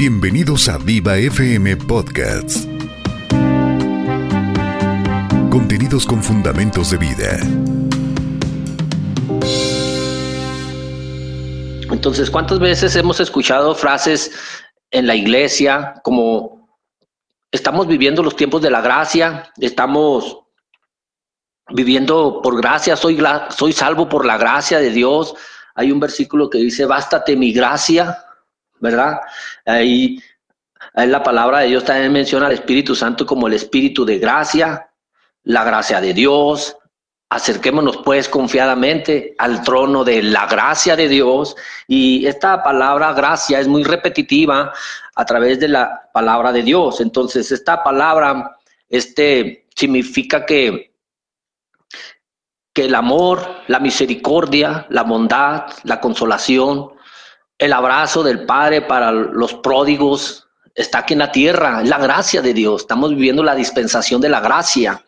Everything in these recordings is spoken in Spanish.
Bienvenidos a Viva FM Podcasts. Contenidos con fundamentos de vida. Entonces, ¿cuántas veces hemos escuchado frases en la iglesia como estamos viviendo los tiempos de la gracia, estamos viviendo por gracia, soy, soy salvo por la gracia de Dios? Hay un versículo que dice, bástate mi gracia, ¿verdad? Ahí, ahí la palabra de Dios también menciona al Espíritu Santo como el Espíritu de gracia, la gracia de Dios. Acerquémonos pues confiadamente al trono de la gracia de Dios. Y esta palabra gracia es muy repetitiva a través de la palabra de Dios. Entonces, esta palabra este, significa que, que el amor, la misericordia, la bondad, la consolación, el abrazo del Padre para los pródigos está aquí en la tierra, la gracia de Dios. Estamos viviendo la dispensación de la gracia.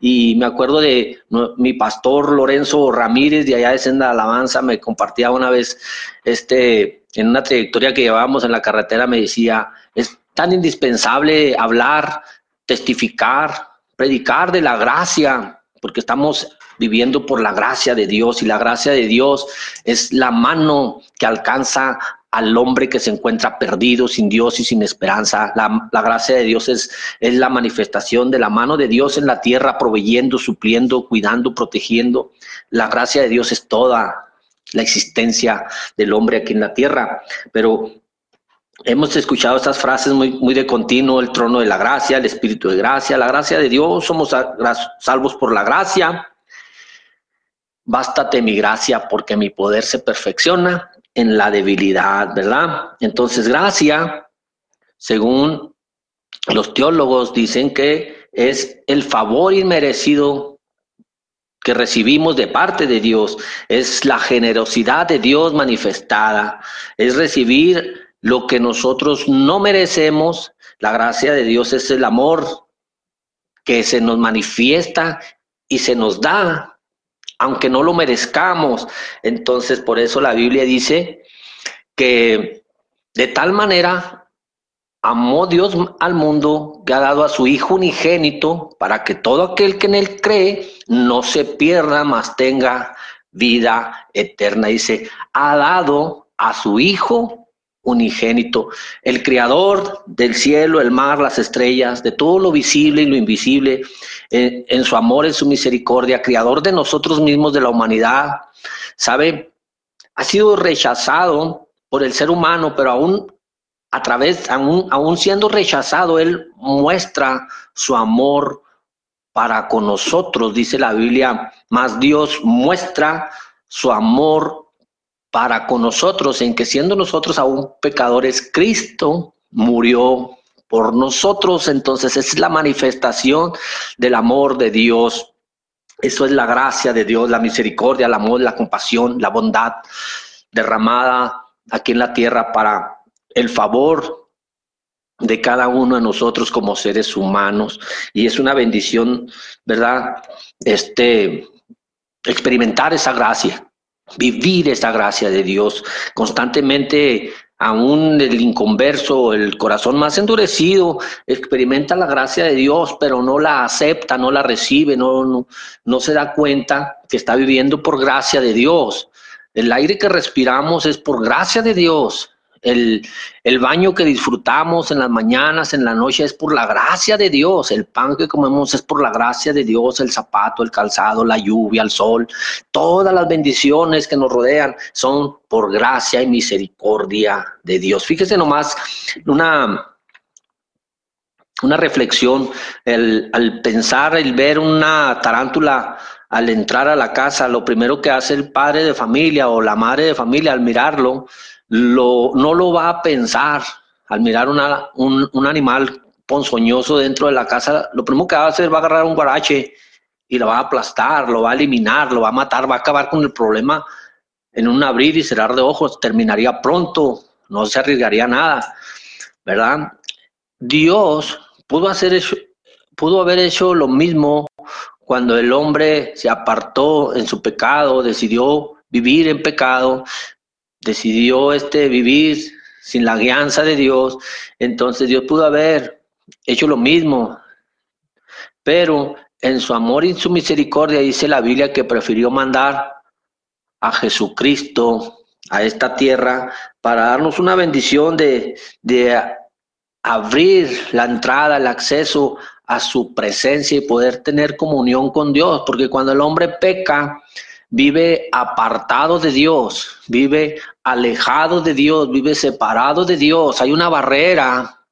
Y me acuerdo de mi pastor Lorenzo Ramírez de allá de Senda Alabanza, me compartía una vez, este, en una trayectoria que llevábamos en la carretera, me decía, es tan indispensable hablar, testificar, predicar de la gracia, porque estamos viviendo por la gracia de Dios y la gracia de Dios es la mano que alcanza al hombre que se encuentra perdido, sin Dios y sin esperanza. La, gracia de Dios es, es la manifestación de la mano de Dios en la tierra, proveyendo, supliendo, cuidando, protegiendo. La gracia de Dios es toda la existencia del hombre aquí en la tierra. Pero hemos escuchado estas frases muy, muy de continuo, el trono de la gracia, el espíritu de gracia, la gracia de Dios, somos salvos por la gracia, Bástate mi gracia porque mi poder se perfecciona en la debilidad, ¿verdad? Entonces, gracia, según los teólogos, dicen que es el favor inmerecido que recibimos de parte de Dios, es la generosidad de Dios manifestada, es recibir lo que nosotros no merecemos. La gracia de Dios es el amor que se nos manifiesta y se nos da aunque no lo merezcamos. Entonces, por eso la Biblia dice que de tal manera amó Dios al mundo que ha dado a su Hijo unigénito para que todo aquel que en él cree no se pierda, mas tenga vida eterna. Dice, ha dado a su Hijo unigénito, el creador del cielo, el mar, las estrellas, de todo lo visible y lo invisible, en, su amor, en su misericordia, creador de nosotros mismos, de la humanidad, ¿sabe? Ha sido rechazado por el ser humano, pero aún a través, aún, aún siendo rechazado, Él muestra su amor para con nosotros, dice la Biblia, más Dios muestra su amor para con nosotros, en que siendo nosotros aún pecadores, Cristo murió por nosotros. Entonces es la manifestación del amor de Dios. Eso es la gracia de Dios, la misericordia, el amor, la compasión, la bondad derramada aquí en la tierra para el favor de cada uno de nosotros como seres humanos. Y es una bendición, ¿verdad? Este, experimentar esa gracia vivir esa gracia de Dios constantemente. Aún el inconverso, el corazón más endurecido, experimenta la gracia de Dios, pero no la acepta, no la recibe, no, no, no se da cuenta que está viviendo por gracia de Dios. El aire que respiramos es por gracia de Dios el, el, baño que disfrutamos en las mañanas, en la noche, es por la gracia de Dios. El pan que comemos es por la gracia de Dios. El zapato, el calzado, la lluvia, el sol. Todas las bendiciones que nos rodean son por gracia y misericordia de Dios. Fíjese nomás una, una reflexión. El, al pensar, el ver una tarántula al entrar a la casa, lo primero que hace el padre de familia o la madre de familia al mirarlo lo, no lo va a pensar al mirar un, un, animal ponzoñoso dentro de la casa. Lo primero que va a hacer va a agarrar un guarache y lo va a aplastar, lo va a eliminar, lo va a matar, va a acabar con el problema en un abrir y cerrar de ojos. Terminaría pronto, no se arriesgaría nada, ¿verdad? Dios pudo, hacer eso, pudo haber hecho lo mismo cuando el hombre se apartó en su pecado, decidió vivir en pecado, decidió este, vivir sin la guianza de Dios, entonces Dios pudo haber hecho lo mismo, pero en su amor y su misericordia dice la Biblia que prefirió mandar a Jesucristo a esta tierra para darnos una bendición de, de abrir la entrada, el acceso a su presencia y poder tener comunión con Dios, porque cuando el hombre peca, vive apartado de Dios, vive alejado de Dios, vive separado de Dios. Hay una barrera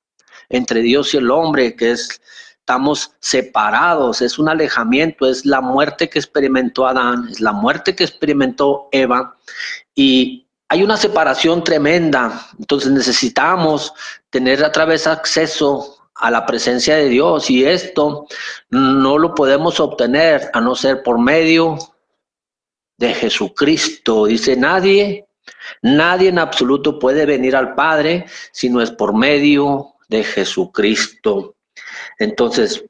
entre Dios y el hombre que es estamos separados, es un alejamiento, es la muerte que experimentó Adán, es la muerte que experimentó Eva y hay una separación tremenda, entonces necesitamos tener a través acceso a la presencia de Dios y esto no lo podemos obtener a no ser por medio de Jesucristo. Dice nadie, nadie en absoluto puede venir al Padre si no es por medio de Jesucristo. Entonces,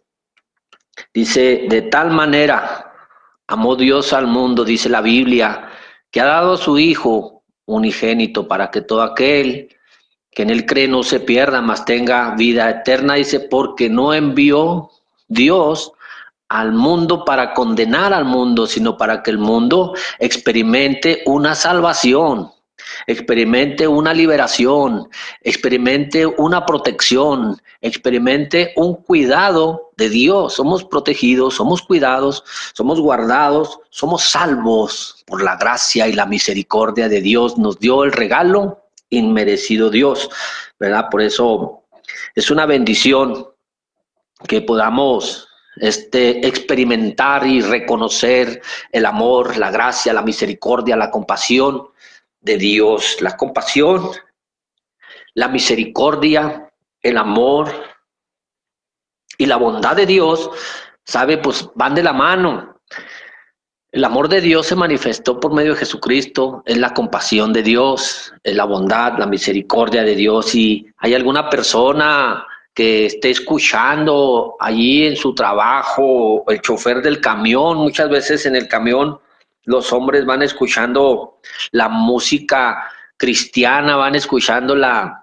dice, de tal manera amó Dios al mundo, dice la Biblia, que ha dado a su Hijo unigénito para que todo aquel que en él cree no se pierda, mas tenga vida eterna, dice, porque no envió Dios al mundo para condenar al mundo, sino para que el mundo experimente una salvación experimente una liberación, experimente una protección, experimente un cuidado de Dios. Somos protegidos, somos cuidados, somos guardados, somos salvos por la gracia y la misericordia de Dios. Nos dio el regalo inmerecido Dios, ¿verdad? Por eso es una bendición que podamos este, experimentar y reconocer el amor, la gracia, la misericordia, la compasión de Dios, la compasión, la misericordia, el amor y la bondad de Dios, sabe, pues van de la mano. El amor de Dios se manifestó por medio de Jesucristo, es la compasión de Dios, es la bondad, la misericordia de Dios. Y hay alguna persona que esté escuchando allí en su trabajo, el chofer del camión, muchas veces en el camión los hombres van escuchando la música cristiana, van escuchando la,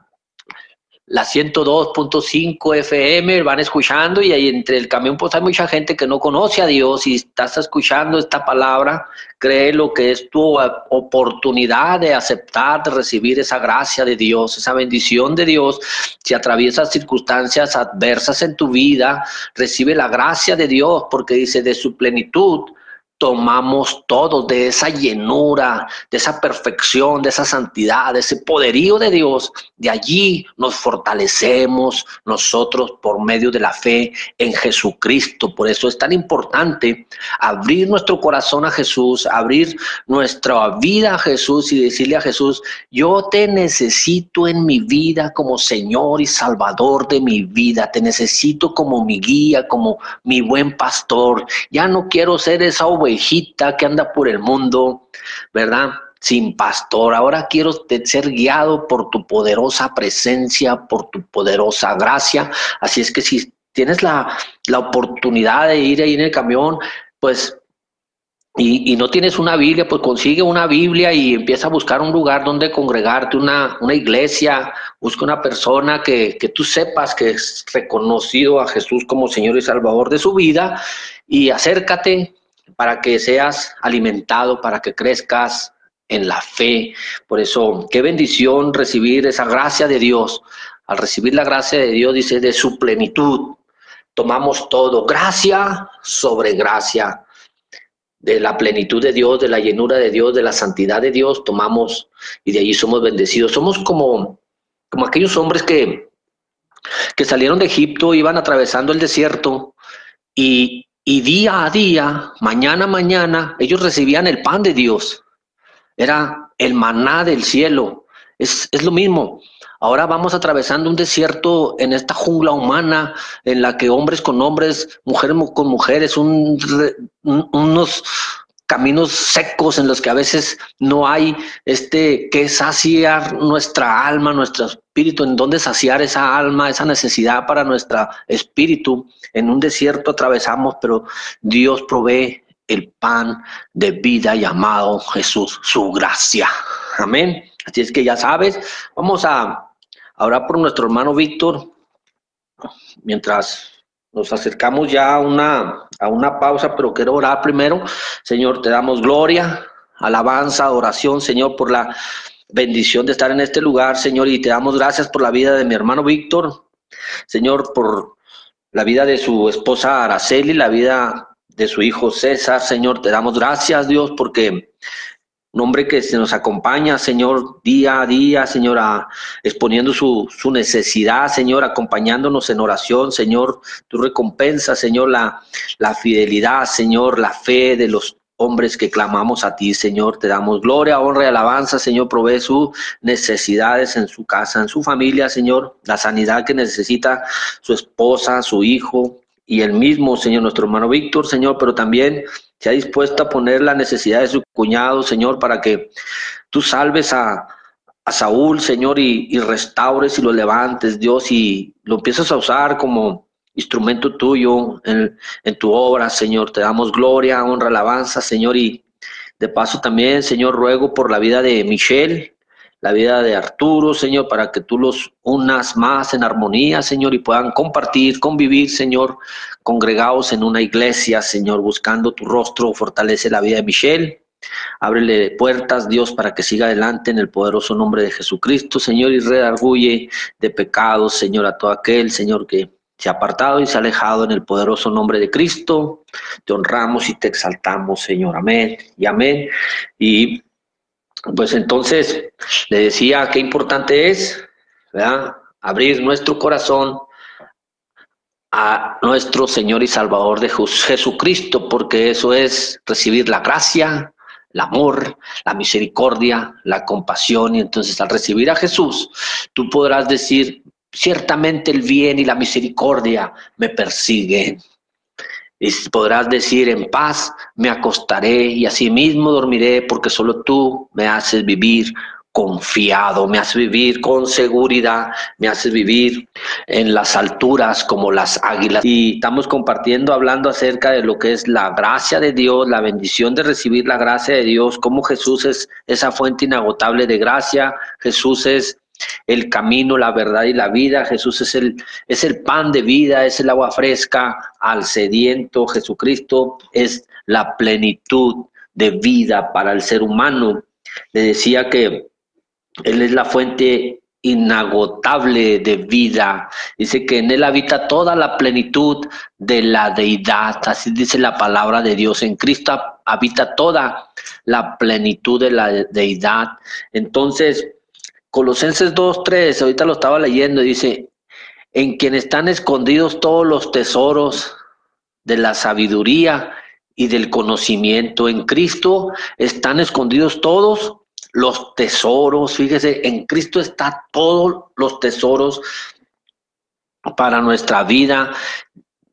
la 102.5 FM, van escuchando y ahí entre el camión pues hay mucha gente que no conoce a Dios y estás escuchando esta palabra, cree lo que es tu oportunidad de aceptar, de recibir esa gracia de Dios, esa bendición de Dios. Si atraviesas circunstancias adversas en tu vida, recibe la gracia de Dios porque dice de su plenitud tomamos todo de esa llenura, de esa perfección, de esa santidad, de ese poderío de Dios. De allí nos fortalecemos nosotros por medio de la fe en Jesucristo. Por eso es tan importante abrir nuestro corazón a Jesús, abrir nuestra vida a Jesús y decirle a Jesús, yo te necesito en mi vida como Señor y Salvador de mi vida. Te necesito como mi guía, como mi buen pastor. Ya no quiero ser esa obediencia hijita que anda por el mundo, ¿verdad? Sin pastor. Ahora quiero ser guiado por tu poderosa presencia, por tu poderosa gracia. Así es que si tienes la, la oportunidad de ir ahí en el camión, pues y, no tienes una Biblia, pues consigue una Biblia y empieza a buscar un lugar donde congregarte, una, una iglesia, busca una persona que, que, tú sepas que es reconocido a Jesús como Señor y Salvador de su vida y acércate, para que seas alimentado, para que crezcas en la fe. Por eso, qué bendición recibir esa gracia de Dios. Al recibir la gracia de Dios, dice, de su plenitud, tomamos todo, gracia sobre gracia. De la plenitud de Dios, de la llenura de Dios, de la santidad de Dios, tomamos y de allí somos bendecidos. Somos como, como aquellos hombres que, que salieron de Egipto, iban atravesando el desierto y, y día a día, mañana a mañana, ellos recibían el pan de Dios. Era el maná del cielo. Es, es, lo mismo. Ahora vamos atravesando un desierto en esta jungla humana en la que hombres con hombres, mujeres con mujeres, un, unos caminos secos en los que a veces no hay este que saciar nuestra alma, nuestro espíritu, en donde saciar esa alma, esa necesidad para nuestro espíritu. En un desierto atravesamos, pero Dios provee el pan de vida llamado Jesús, su gracia. Amén. Así es que ya sabes, vamos a ahora por nuestro hermano Víctor, mientras nos acercamos ya a una, a una pausa, pero quiero orar primero. Señor, te damos gloria, alabanza, adoración, Señor, por la bendición de estar en este lugar, Señor, y te damos gracias por la vida de mi hermano Víctor, Señor, por la vida de su esposa Araceli, la vida de su hijo César, Señor, te damos gracias, Dios, porque un hombre que se nos acompaña, Señor, día a día, Señor, exponiendo su, su, necesidad, Señor, acompañándonos en oración, Señor, tu recompensa, Señor, la, la fidelidad, Señor, la fe de los hombres que clamamos a ti, Señor. Te damos gloria, honra y alabanza, Señor. Provee sus necesidades en su casa, en su familia, Señor. La sanidad que necesita su esposa, su hijo y el mismo, Señor, nuestro hermano Víctor, Señor, pero también se ha dispuesto a poner la necesidad de su cuñado, Señor, para que tú salves a, Saúl, Señor, y, restaures y lo levantes, Dios, y lo empiezas a usar como instrumento tuyo en, tu obra, Señor. Te damos gloria, honra, alabanza, Señor. Y de paso también, Señor, ruego por la vida de Michelle, la vida de Arturo, Señor, para que tú los unas más en armonía, Señor, y puedan compartir, convivir, Señor, congregados en una iglesia, Señor, buscando tu rostro, fortalece la vida de Michelle. Ábrele puertas, Dios, para que siga adelante en el poderoso nombre de Jesucristo, Señor, y redarguye de pecados, Señor, a todo aquel, Señor, que se ha apartado y se ha alejado en el poderoso nombre de Cristo. Te honramos y te exaltamos, Señor. Amén y amén. Y pues entonces le decía qué importante es abrir nuestro corazón a nuestro Señor y Salvador de Jesucristo, porque eso es recibir la gracia, el amor, la misericordia, la compasión. Y entonces al recibir a Jesús, tú podrás decir, ciertamente el bien y la misericordia me persiguen. Y podrás decir, en paz me acostaré y asimismo dormiré, porque solo tú me haces vivir confiado, me haces vivir con seguridad, me haces vivir en las alturas como las águilas. Y estamos compartiendo, hablando acerca de lo que es la gracia de Dios, la bendición de recibir la gracia de Dios, cómo Jesús es esa fuente inagotable de gracia, Jesús es el camino, la verdad y la vida. Jesús es el, es el pan de vida, es el agua fresca al sediento. Jesucristo es la plenitud de vida para el ser humano. Le decía que Él es la fuente inagotable de vida. Dice que en Él habita toda la plenitud de la deidad. Así dice la palabra de Dios. En Cristo habita toda la plenitud de la deidad. Entonces, Colosenses 2.3, ahorita lo estaba leyendo, dice, en quien están escondidos todos los tesoros de la sabiduría y del conocimiento. En Cristo están escondidos todos los tesoros. Fíjese, en Cristo están todos los tesoros para nuestra vida.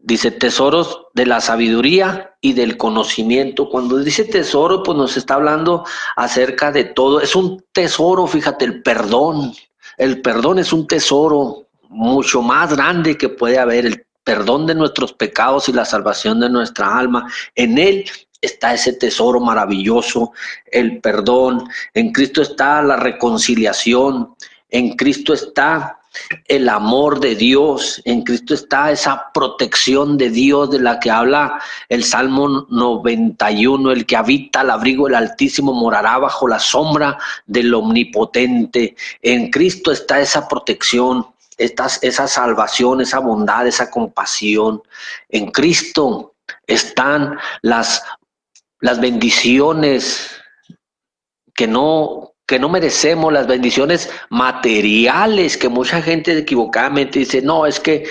Dice tesoros de la sabiduría y del conocimiento. Cuando dice tesoro, pues nos está hablando acerca de todo. Es un tesoro, fíjate, el perdón. El perdón es un tesoro mucho más grande que puede haber. El perdón de nuestros pecados y la salvación de nuestra alma. En él está ese tesoro maravilloso, el perdón. En Cristo está la reconciliación. En Cristo está el amor de Dios. En Cristo está esa protección de Dios de la que habla el Salmo 91. El que habita al abrigo del Altísimo morará bajo la sombra del Omnipotente. En Cristo está esa protección, esa salvación, esa bondad, esa compasión. En Cristo están las, las bendiciones que no que no merecemos las bendiciones materiales que mucha gente equivocadamente dice, no, es que,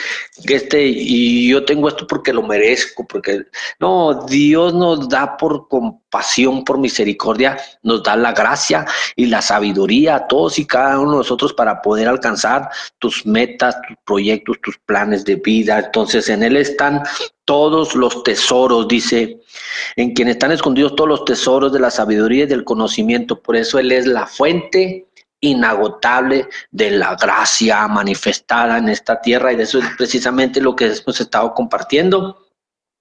este, y yo tengo esto porque lo merezco, porque no, Dios nos da por compasión, por misericordia, nos da la gracia y la sabiduría a todos y cada uno de nosotros para poder alcanzar tus metas, tus proyectos, tus planes de vida. Entonces en Él están todos los tesoros, dice, en quien están escondidos todos los tesoros de la sabiduría y del conocimiento. Por eso Él es la fuente inagotable de la gracia manifestada en esta tierra y eso es precisamente lo que hemos estado compartiendo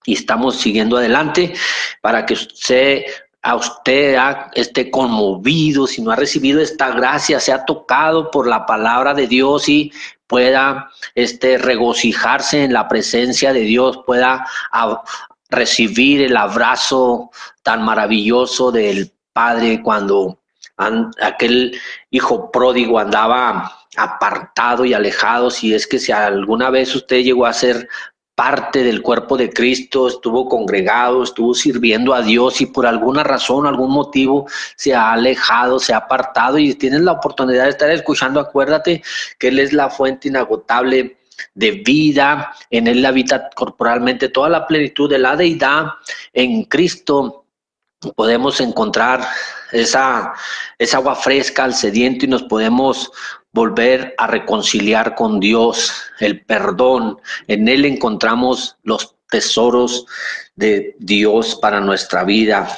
y estamos siguiendo adelante para que usted a usted esté conmovido, si no ha recibido esta gracia, se ha tocado por la palabra de Dios y pueda este, regocijarse en la presencia de Dios, pueda recibir el abrazo tan maravilloso del Padre cuando aquel hijo pródigo andaba apartado y alejado, si es que si alguna vez usted llegó a ser parte del cuerpo de Cristo, estuvo congregado, estuvo sirviendo a Dios y por alguna razón, algún motivo se ha alejado, se ha apartado y tienes la oportunidad de estar escuchando, acuérdate que Él es la fuente inagotable de vida, en Él habita corporalmente toda la plenitud de la deidad, en Cristo podemos encontrar esa, esa agua fresca al sediento y nos podemos volver a reconciliar con Dios, el perdón. En Él encontramos los tesoros de Dios para nuestra vida.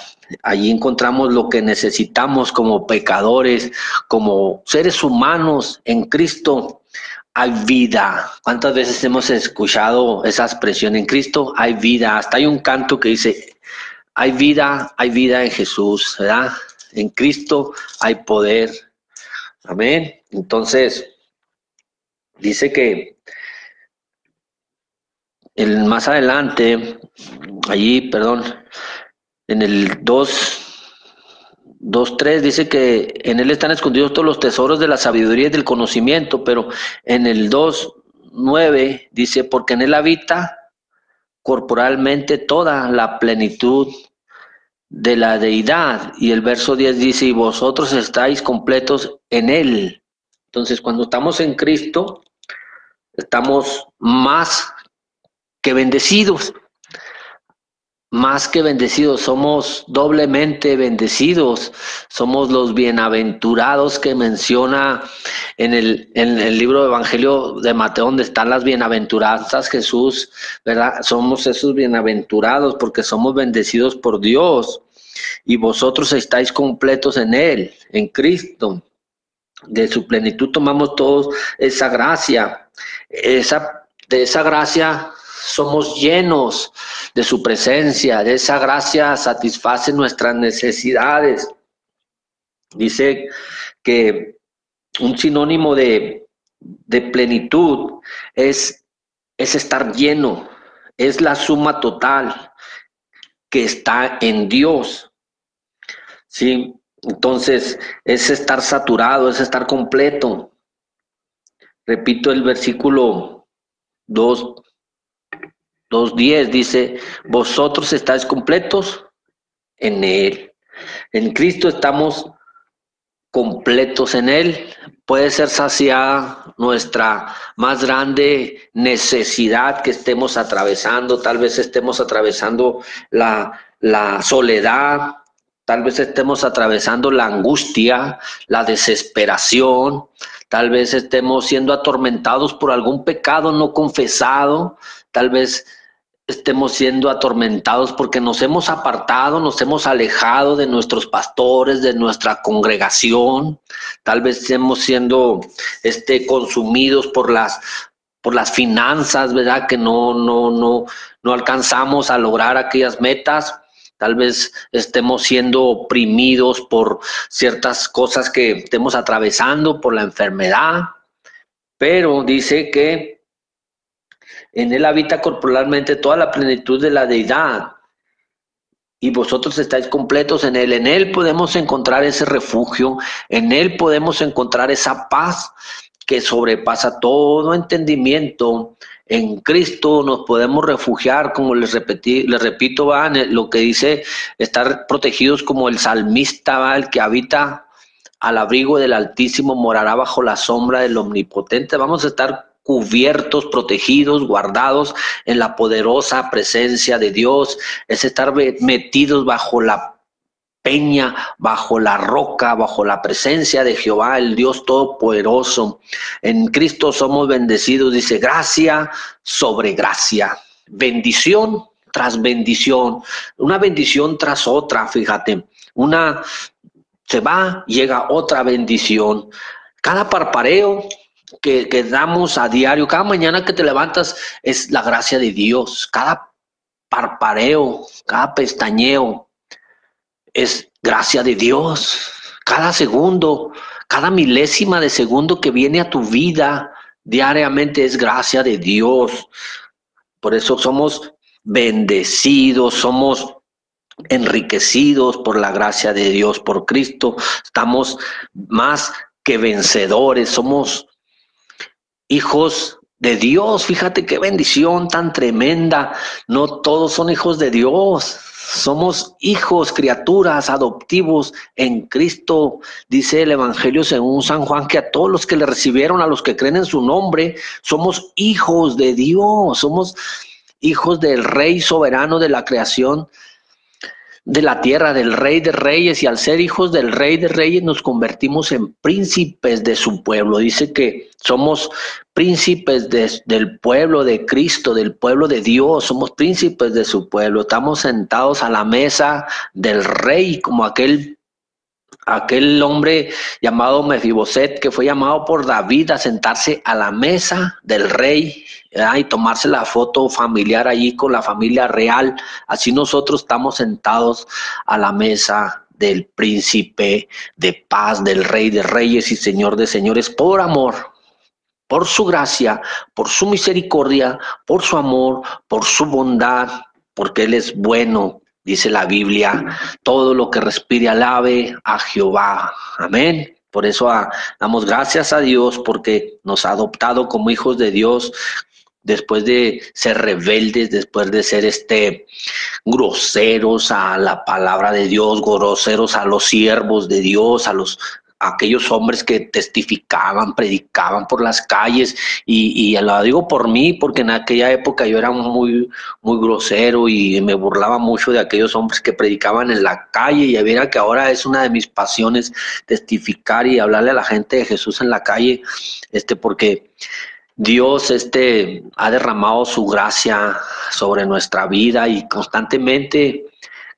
Allí encontramos lo que necesitamos como pecadores, como seres humanos en Cristo. Hay vida. ¿Cuántas veces hemos escuchado esa expresión en Cristo? Hay vida. Hasta hay un canto que dice, hay vida, hay vida en Jesús, ¿verdad? En Cristo hay poder. Amén. Entonces, dice que el, más adelante, allí, perdón, en el 2, 2.3 dice que en él están escondidos todos los tesoros de la sabiduría y del conocimiento, pero en el 2.9 dice, porque en él habita corporalmente toda la plenitud de la deidad. Y el verso 10 dice, y vosotros estáis completos en él entonces, cuando estamos en Cristo, estamos más que bendecidos. Más que bendecidos, somos doblemente bendecidos. Somos los bienaventurados que menciona en el, en el libro de Evangelio de Mateo, donde están las bienaventuranzas, Jesús, ¿verdad? Somos esos bienaventurados porque somos bendecidos por Dios y vosotros estáis completos en Él, en Cristo de su plenitud tomamos todos esa gracia. Esa, de esa gracia somos llenos de su presencia, de esa gracia satisface nuestras necesidades. Dice que un sinónimo de, de plenitud es, es estar lleno, es la suma total que está en Dios. Sí, entonces, es estar saturado, es estar completo. Repito el versículo 2, 2.10, dice, vosotros estáis completos en Él. En Cristo estamos completos en Él. Puede ser saciada nuestra más grande necesidad que estemos atravesando. Tal vez estemos atravesando la, la soledad, Tal vez estemos atravesando la angustia, la desesperación, tal vez estemos siendo atormentados por algún pecado no confesado, tal vez estemos siendo atormentados porque nos hemos apartado, nos hemos alejado de nuestros pastores, de nuestra congregación, tal vez estemos siendo este, consumidos por las, por las finanzas, ¿verdad? Que no, no, no, no alcanzamos a lograr aquellas metas Tal vez estemos siendo oprimidos por ciertas cosas que estemos atravesando, por la enfermedad, pero dice que en él habita corporalmente toda la plenitud de la deidad. Y vosotros estáis completos en él. En él podemos encontrar ese refugio, en él podemos encontrar esa paz que sobrepasa todo entendimiento en Cristo nos podemos refugiar, como les, repetí, les repito, lo que dice estar protegidos como el salmista, el que habita al abrigo del Altísimo morará bajo la sombra del Omnipotente. Vamos a estar cubiertos, protegidos, guardados en la poderosa presencia de Dios. Es estar metidos bajo la peña, bajo la roca, bajo la presencia de Jehová, el Dios Todopoderoso. En Cristo somos bendecidos, dice, gracia sobre gracia, bendición tras bendición, una bendición tras otra, fíjate, una se va, llega otra bendición. Cada parpareo que, que damos a diario, cada mañana que te levantas, es la gracia de Dios. Cada parpareo, cada pestañeo, es gracia de Dios. Cada segundo, cada milésima de segundo que viene a tu vida diariamente es gracia de Dios. Por eso somos bendecidos, somos enriquecidos por la gracia de Dios, por Cristo. Estamos más que vencedores, somos hijos de Dios. Fíjate qué bendición tan tremenda. No todos son hijos de Dios. Somos hijos, criaturas, adoptivos en Cristo. Dice el Evangelio según San Juan que a todos los que le recibieron, a los que creen en su nombre, somos hijos de Dios. Somos hijos del Rey soberano de la creación de la tierra, del rey de reyes, y al ser hijos del rey de reyes nos convertimos en príncipes de su pueblo. Dice que somos príncipes del pueblo de Cristo, del pueblo de Dios, somos príncipes de su pueblo. Estamos sentados a la mesa del rey, como aquel aquel hombre llamado Mefiboset que fue llamado por David a sentarse a la mesa del rey y tomarse la foto familiar allí con la familia real. Así nosotros estamos sentados a la mesa del príncipe de paz, del rey de reyes y señor de señores, por amor, por su gracia, por su misericordia, por su amor, por su bondad, porque Él es bueno, dice la Biblia, todo lo que respire alabe a Jehová. Amén. Por eso ah, damos gracias a Dios porque nos ha adoptado como hijos de Dios después de ser rebeldes, después de ser este groseros a la palabra de Dios, groseros a los siervos de Dios, a los aquellos hombres que testificaban, predicaban por las calles, y, y, lo digo por mí, porque en aquella época yo era muy, muy grosero y me burlaba mucho de aquellos hombres que predicaban en la calle, y viera que ahora es una de mis pasiones testificar y hablarle a la gente de Jesús en la calle, este, porque Dios este, ha derramado su gracia sobre nuestra vida y constantemente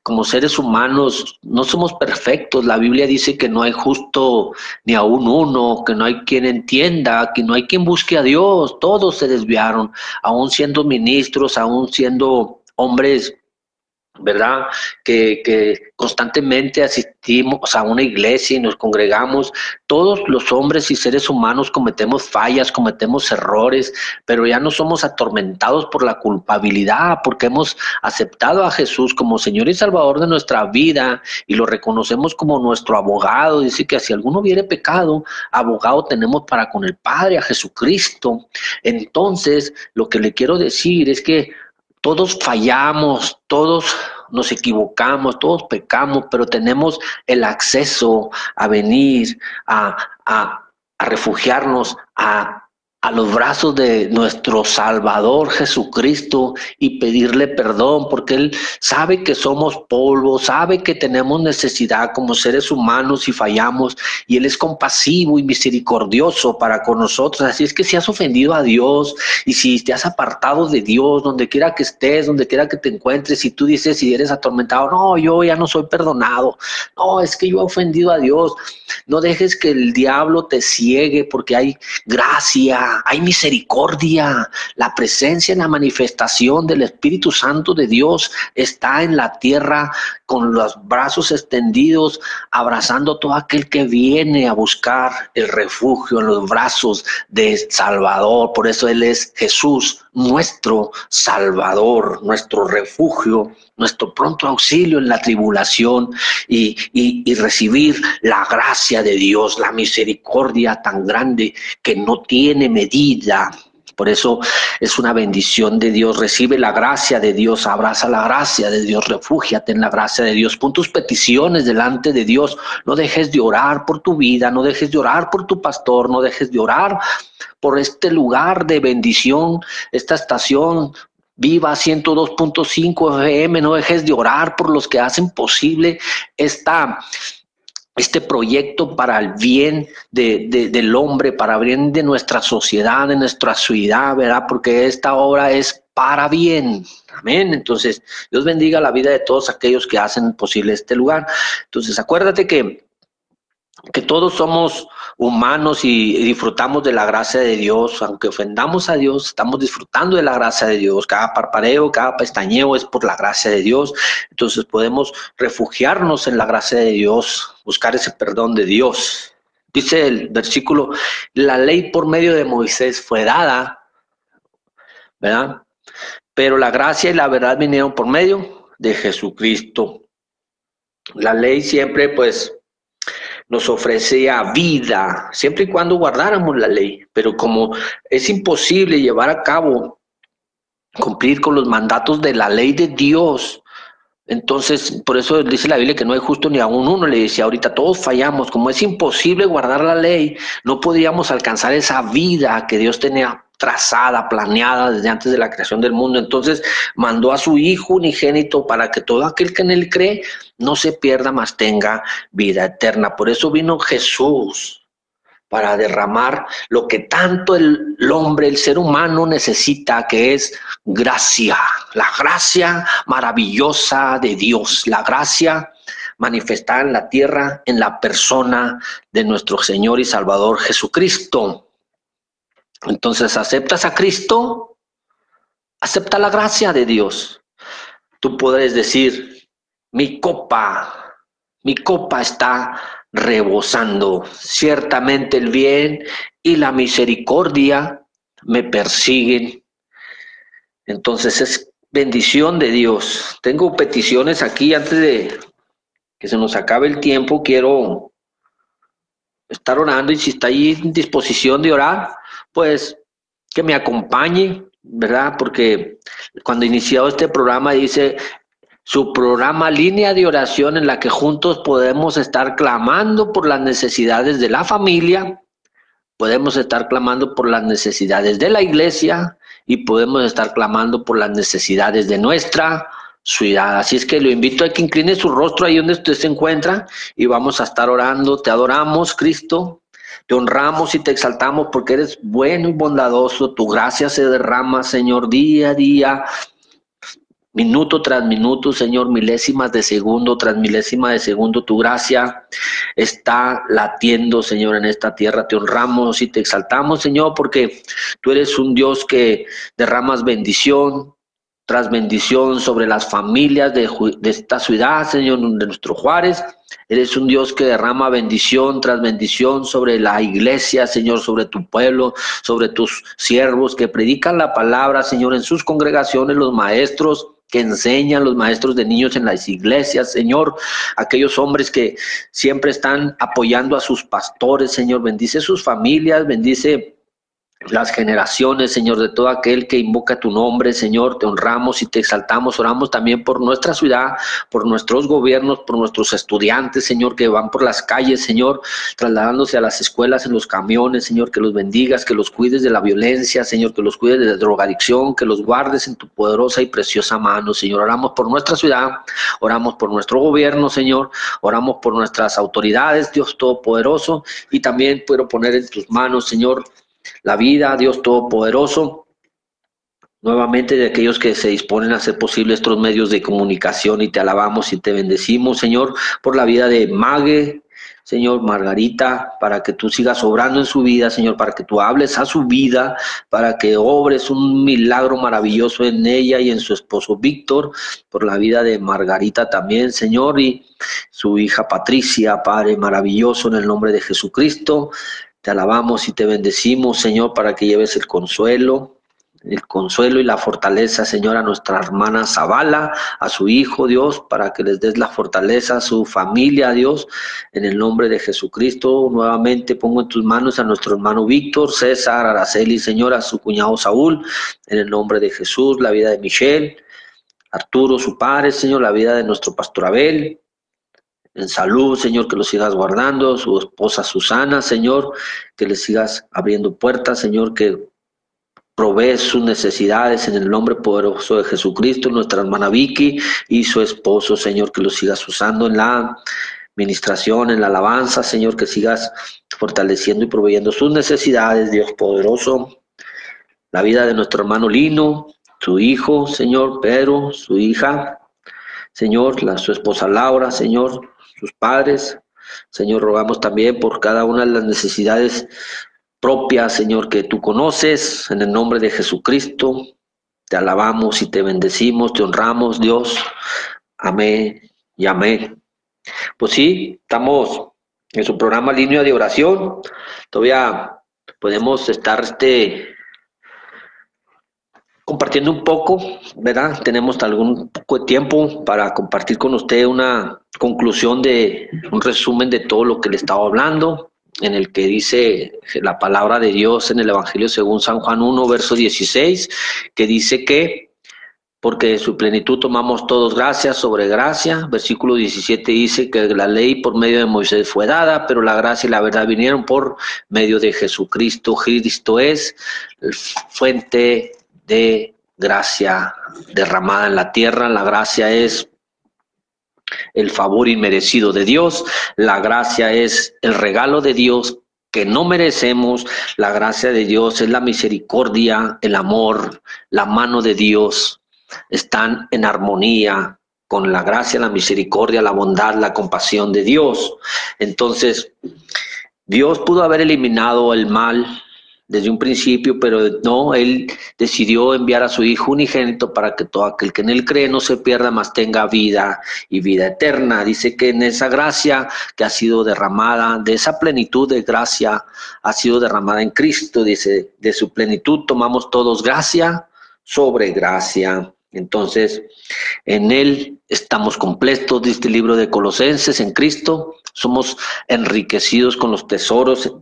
como seres humanos no somos perfectos. La Biblia dice que no hay justo ni aún uno, que no hay quien entienda, que no hay quien busque a Dios. Todos se desviaron, aún siendo ministros, aún siendo hombres ¿verdad? Que, que, constantemente asistimos a una iglesia y nos congregamos. Todos los hombres y seres humanos cometemos fallas, cometemos errores, pero ya no somos atormentados por la culpabilidad, porque hemos aceptado a Jesús como Señor y Salvador de nuestra vida y lo reconocemos como nuestro abogado. Dice que si alguno hubiere pecado, abogado tenemos para con el Padre, a Jesucristo. Entonces, lo que le quiero decir es que todos fallamos, todos nos equivocamos, todos pecamos, pero tenemos el acceso a venir, a, a, refugiarnos, a a los brazos de nuestro Salvador Jesucristo y pedirle perdón, porque Él sabe que somos polvo, sabe que tenemos necesidad como seres humanos y fallamos, y Él es compasivo y misericordioso para con nosotros. Así es que si has ofendido a Dios y si te has apartado de Dios, donde quiera que estés, donde quiera que te encuentres, y tú dices si eres atormentado, no, yo ya no soy perdonado, no, es que yo he ofendido a Dios, no dejes que el diablo te ciegue porque hay gracia hay misericordia. La presencia y la manifestación del Espíritu Santo de Dios está en la tierra con los brazos extendidos, abrazando a todo aquel que viene a buscar el refugio en los brazos de Salvador. Por eso Él es Jesús, nuestro Salvador, nuestro refugio, nuestro pronto auxilio en la tribulación y, y, recibir la gracia de Dios, la misericordia tan grande que no tiene medida. Por eso es una bendición de Dios. Recibe la gracia de Dios, abraza la gracia de Dios, refúgiate en la gracia de Dios. Pon tus peticiones delante de Dios. No dejes de orar por tu vida, no dejes de orar por tu pastor, no dejes de orar por este lugar de bendición, esta estación Viva 102.5 FM, no dejes de orar por los que hacen posible esta, este proyecto para el bien de, del hombre, para el bien de nuestra sociedad, de nuestra ciudad, ¿verdad? Porque esta obra es para bien. Amén. Entonces, Dios bendiga la vida de todos aquellos que hacen posible este lugar. Entonces, acuérdate que que todos somos humanos y, disfrutamos de la gracia de Dios, aunque ofendamos a Dios, estamos disfrutando de la gracia de Dios. Cada parpareo, cada pestañeo es por la gracia de Dios. Entonces podemos refugiarnos en la gracia de Dios, buscar ese perdón de Dios. Dice el versículo, la ley por medio de Moisés fue dada, ¿verdad? Pero la gracia y la verdad vinieron por medio de Jesucristo. La ley siempre, pues, nos ofrecía vida, siempre y cuando guardáramos la ley. Pero como es imposible llevar a cabo, cumplir con los mandatos de la ley de Dios, entonces, por eso dice la Biblia que no hay justo ni aún uno. Le decía ahorita, todos fallamos. Como es imposible guardar la ley, no podíamos alcanzar esa vida que Dios tenía trazada, planeada desde antes de la creación del mundo. Entonces mandó a su Hijo unigénito para que todo aquel que en él cree no se pierda, mas tenga vida eterna. Por eso vino Jesús para derramar lo que tanto el, hombre, el ser humano necesita, que es gracia, la gracia maravillosa de Dios, la gracia manifestada en la tierra en la persona de nuestro Señor y Salvador Jesucristo. Entonces, ¿aceptas a Cristo? Acepta la gracia de Dios. Tú puedes decir, mi copa, mi copa está rebosando. Ciertamente el bien y la misericordia me persiguen. Entonces es bendición de Dios. Tengo peticiones aquí antes de que se nos acabe el tiempo. Quiero estar orando y si está ahí en disposición de orar, pues que me acompañe, ¿verdad? Porque cuando iniciado este programa dice su programa Línea de Oración en la que juntos podemos estar clamando por las necesidades de la familia, podemos estar clamando por las necesidades de la iglesia y podemos estar clamando por las necesidades de nuestra ciudad. Así es que lo invito a que incline su rostro ahí donde usted se encuentra y vamos a estar orando. Te adoramos, Cristo. Te honramos y te exaltamos porque eres bueno y bondadoso. Tu gracia se derrama, Señor, día a día, minuto tras minuto, Señor, milésimas de segundo tras milésima de segundo. Tu gracia está latiendo, Señor, en esta tierra. Te honramos y te exaltamos, Señor, porque tú eres un Dios que derramas bendición, tras bendición sobre las familias de, esta ciudad, Señor, de nuestro Juárez. Eres un Dios que derrama bendición tras bendición sobre la iglesia, Señor, sobre tu pueblo, sobre tus siervos que predican la palabra, Señor, en sus congregaciones, los maestros que enseñan los maestros de niños en las iglesias, Señor, aquellos hombres que siempre están apoyando a sus pastores, Señor, bendice sus familias, bendice las generaciones, Señor, de todo aquel que invoca tu nombre, Señor, te honramos y te exaltamos, oramos también por nuestra ciudad, por nuestros gobiernos, por nuestros estudiantes, Señor, que van por las calles, Señor, trasladándose a las escuelas en los camiones, Señor, que los bendigas, que los cuides de la violencia, Señor, que los cuides de la drogadicción, que los guardes en tu poderosa y preciosa mano, Señor. Oramos por nuestra ciudad, oramos por nuestro gobierno, Señor, oramos por nuestras autoridades, Dios Todopoderoso, y también puedo poner en tus manos, Señor, la vida, Dios Todopoderoso, nuevamente de aquellos que se disponen a hacer posible estos medios de comunicación y te alabamos y te bendecimos, Señor, por la vida de Mague, Señor, Margarita, para que tú sigas obrando en su vida, Señor, para que tú hables a su vida, para que obres un milagro maravilloso en ella y en su esposo Víctor, por la vida de Margarita también, Señor, y su hija Patricia, Padre maravilloso, en el nombre de Jesucristo. Te alabamos y te bendecimos, Señor, para que lleves el consuelo, el consuelo y la fortaleza, Señor, a nuestra hermana Zavala, a su hijo, Dios, para que les des la fortaleza a su familia, Dios, en el nombre de Jesucristo. Nuevamente pongo en tus manos a nuestro hermano Víctor, César, Araceli, Señor, a su cuñado Saúl, en el nombre de Jesús, la vida de Michelle, Arturo, su padre, Señor, la vida de nuestro pastor Abel, en salud, Señor, que lo sigas guardando, su esposa Susana, Señor, que le sigas abriendo puertas, Señor, que provee sus necesidades en el nombre poderoso de Jesucristo, nuestra hermana Vicky y su esposo, Señor, que lo sigas usando en la administración, en la alabanza, Señor, que sigas fortaleciendo y proveyendo sus necesidades, Dios poderoso. La vida de nuestro hermano Lino, su hijo, Señor, Pedro, su hija, Señor, la, su esposa Laura, Señor, sus padres, Señor, rogamos también por cada una de las necesidades propias, Señor, que tú conoces, en el nombre de Jesucristo. Te alabamos y te bendecimos, te honramos, Dios. Amén y amén. Pues sí, estamos en su programa Línea de Oración. Todavía podemos estar este, compartiendo un poco, ¿verdad? Tenemos algún poco de tiempo para compartir con usted una conclusión de un resumen de todo lo que le estaba hablando, en el que dice la palabra de Dios en el Evangelio según San Juan 1, verso 16, que dice que porque de su plenitud tomamos todos gracia sobre gracia. Versículo 17 dice que la ley por medio de Moisés fue dada, pero la gracia y la verdad vinieron por medio de Jesucristo. Cristo es fuente de gracia derramada en la tierra. La gracia es el favor inmerecido de Dios. La gracia es el regalo de Dios que no merecemos. La gracia de Dios es la misericordia, el amor, la mano de Dios están en armonía con la gracia, la misericordia, la bondad, la compasión de Dios. Entonces, Dios pudo haber eliminado el mal desde un principio, pero no, Él decidió enviar a su Hijo unigénito para que todo aquel que en Él cree no se pierda, más tenga vida y vida eterna. Dice que en esa gracia que ha sido derramada, de esa plenitud de gracia ha sido derramada en Cristo, dice, de su plenitud tomamos todos gracia sobre gracia. Entonces, en Él estamos completos, dice el libro de Colosenses, en Cristo. Somos enriquecidos con los tesoros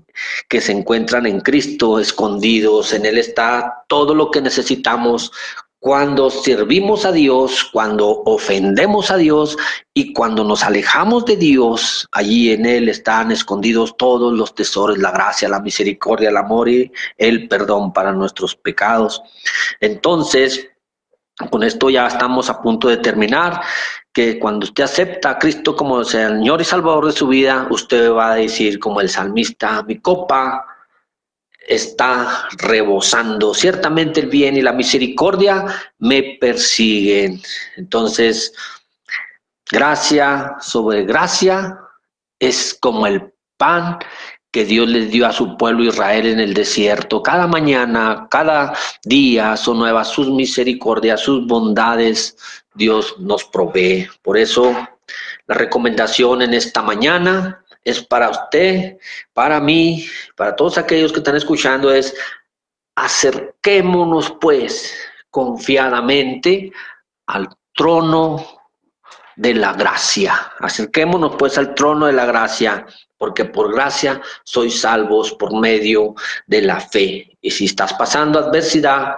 que se encuentran en Cristo, escondidos. En Él está todo lo que necesitamos cuando servimos a Dios, cuando ofendemos a Dios y cuando nos alejamos de Dios, allí en Él están escondidos todos los tesoros, la gracia, la misericordia, el amor y el perdón para nuestros pecados. Entonces, con esto ya estamos a punto de terminar, que cuando usted acepta a Cristo como Señor y Salvador de su vida, usted va a decir como el salmista, mi copa está rebosando. Ciertamente el bien y la misericordia me persiguen. Entonces, gracia sobre gracia es como el pan que Dios les dio a su pueblo Israel en el desierto. Cada mañana, cada día son nuevas sus misericordias, sus bondades. Dios nos provee. Por eso la recomendación en esta mañana es para usted, para mí, para todos aquellos que están escuchando, es acerquémonos pues confiadamente al trono de la gracia. Acerquémonos pues al trono de la gracia porque por gracia sois salvos por medio de la fe. Y si estás pasando adversidad,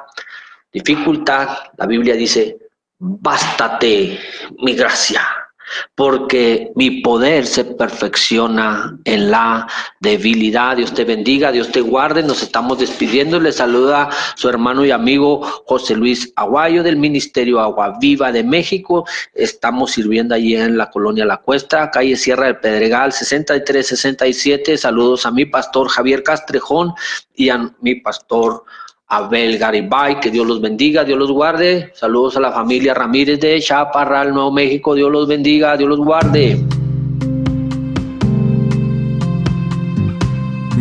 dificultad, la Biblia dice, bástate mi gracia porque mi poder se perfecciona en la debilidad. Dios te bendiga, Dios te guarde. Nos estamos despidiendo. Le saluda su hermano y amigo José Luis Aguayo del Ministerio Agua Viva de México. Estamos sirviendo allí en la colonia La Cuesta, calle Sierra del Pedregal, 6367. Saludos a mi pastor Javier Castrejón y a mi pastor Abel Garibay, que Dios los bendiga, Dios los guarde. Saludos a la familia Ramírez de Chaparral, Nuevo México, Dios los bendiga, Dios los guarde.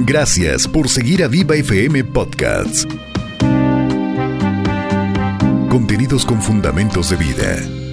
Gracias por seguir a Viva FM Podcasts. Contenidos con fundamentos de vida.